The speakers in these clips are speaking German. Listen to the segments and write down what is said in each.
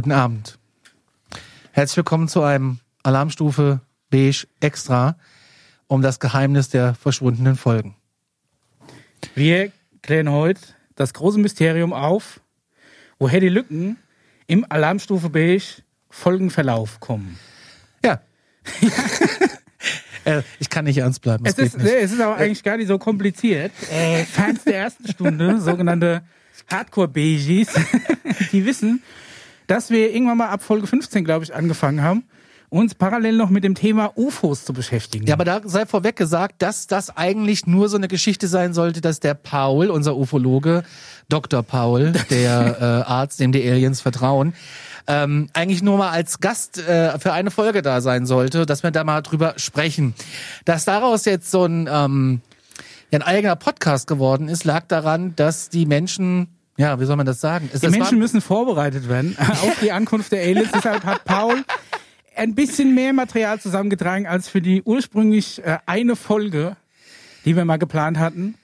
Guten Abend. Herzlich willkommen zu einem Alarmstufe Beige Extra um das Geheimnis der verschwundenen Folgen. Wir klären heute das große Mysterium auf, woher die Lücken im Alarmstufe Beige Folgenverlauf kommen. Ja. Äh, ich kann nicht ernst bleiben. Es ist, nee, es ist aber eigentlich gar nicht so kompliziert. Äh, Fans der ersten Stunde, sogenannte Hardcore-Beiges, die wissen, dass wir irgendwann mal ab Folge 15, glaube ich, angefangen haben, uns parallel noch mit dem Thema UFOs zu beschäftigen. Ja, aber da sei vorweg gesagt, dass das eigentlich nur so eine Geschichte sein sollte, dass der Paul, unser Ufologe, Dr. Paul, der äh, Arzt, dem die Aliens vertrauen, ähm, eigentlich nur mal als Gast äh, für eine Folge da sein sollte, dass wir da mal drüber sprechen. Dass daraus jetzt so ein, ähm, ja, ein eigener Podcast geworden ist, lag daran, dass die Menschen ja, wie soll man das sagen? Es, die Menschen müssen vorbereitet werden auf die Ankunft der Aliens. Deshalb hat Paul ein bisschen mehr Material zusammengetragen als für die ursprünglich äh, eine Folge, die wir mal geplant hatten,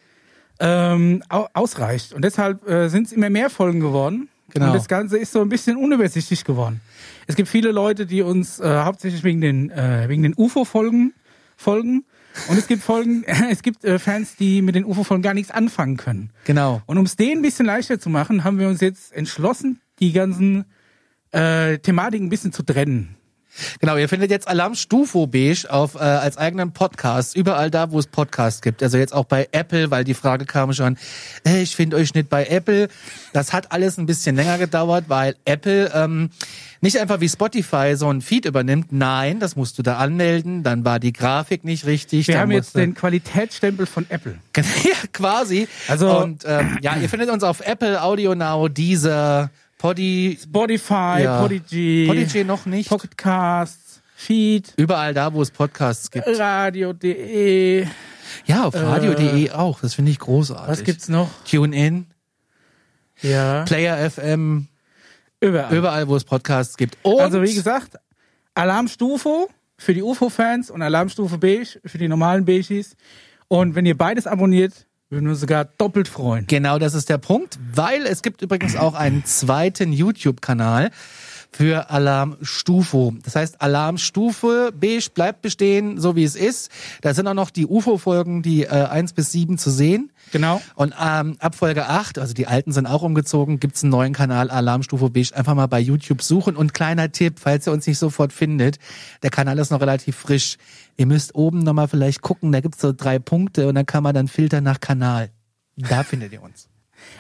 ähm, ausreicht. Und deshalb äh, sind es immer mehr Folgen geworden. Genau. Und das Ganze ist so ein bisschen unübersichtlich geworden. Es gibt viele Leute, die uns äh, hauptsächlich wegen den, äh, wegen den UFO-Folgen folgen. Und es gibt Folgen, es gibt äh, Fans, die mit den UFO-Folgen gar nichts anfangen können. Genau. Und um es denen ein bisschen leichter zu machen, haben wir uns jetzt entschlossen, die ganzen äh, Thematiken ein bisschen zu trennen. Genau, ihr findet jetzt Alarm Stufo Beige auf, äh, als eigenen Podcast, überall da, wo es Podcasts gibt. Also jetzt auch bei Apple, weil die Frage kam schon, äh, ich finde euch nicht bei Apple. Das hat alles ein bisschen länger gedauert, weil Apple ähm, nicht einfach wie Spotify so ein Feed übernimmt. Nein, das musst du da anmelden. Dann war die Grafik nicht richtig. Wir haben jetzt den Qualitätsstempel von Apple. ja, quasi. Also und ähm, ja, ihr findet uns auf Apple Audio Now, Deezer, Poddy, Spotify, ja. Podigy, Podigy noch nicht, Pocketcasts, Feed, überall da, wo es Podcasts gibt, Radio.de, ja, auf Radio.de äh, auch. Das finde ich großartig. Was gibt's noch? TuneIn, ja, Player FM, überall, überall, wo es Podcasts gibt. Und also wie gesagt, Alarmstufe für die UFO-Fans und Alarmstufe Beige für die normalen Beiges. Und wenn ihr beides abonniert, würden wir sogar doppelt freuen. Genau, das ist der Punkt, weil es gibt übrigens auch einen zweiten YouTube-Kanal für Alarmstufe. Das heißt, Alarmstufe beige bleibt bestehen, so wie es ist. Da sind auch noch die UFO-Folgen, die äh, 1 bis 7 zu sehen. Genau. Und ähm, ab Folge 8, also die alten sind auch umgezogen, gibt's einen neuen Kanal Alarmstufe beige. Einfach mal bei YouTube suchen. Und kleiner Tipp, falls ihr uns nicht sofort findet, der Kanal ist noch relativ frisch. Ihr müsst oben nochmal vielleicht gucken, da gibt's so drei Punkte und dann kann man dann filtern nach Kanal. Da findet ihr uns.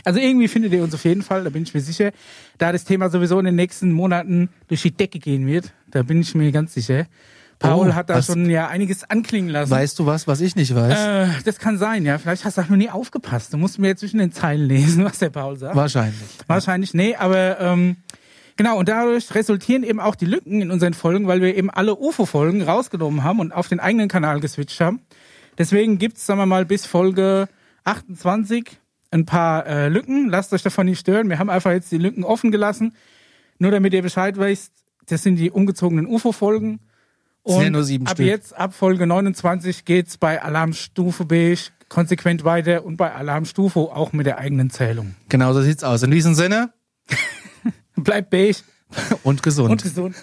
Also irgendwie findet ihr uns auf jeden Fall, da bin ich mir sicher. Da das Thema sowieso in den nächsten Monaten durch die Decke gehen wird, da bin ich mir ganz sicher. Paul oh, hat da was, schon ja einiges anklingen lassen. Weißt du was, was ich nicht weiß? Äh, das kann sein, ja. Vielleicht hast du auch noch nie aufgepasst. Du musst mir jetzt zwischen den Zeilen lesen, was der Paul sagt. Wahrscheinlich. Wahrscheinlich, nee, aber ähm, genau, und dadurch resultieren eben auch die Lücken in unseren Folgen, weil wir eben alle UFO-Folgen rausgenommen haben und auf den eigenen Kanal geswitcht haben. Deswegen gibt's, sagen wir mal, bis Folge 28 ein paar äh, Lücken. Lasst euch davon nicht stören. Wir haben einfach jetzt die Lücken offen gelassen. Nur damit ihr Bescheid wisst, das sind die umgezogenen UFO-Folgen. Und ja nur sieben ab Stück. jetzt, ab Folge 29, geht's bei Alarmstufe Beige konsequent weiter und bei Alarmstufe auch mit der eigenen Zählung. Genau so sieht's aus. In diesem Sinne, bleibt beige und gesund. Und gesund.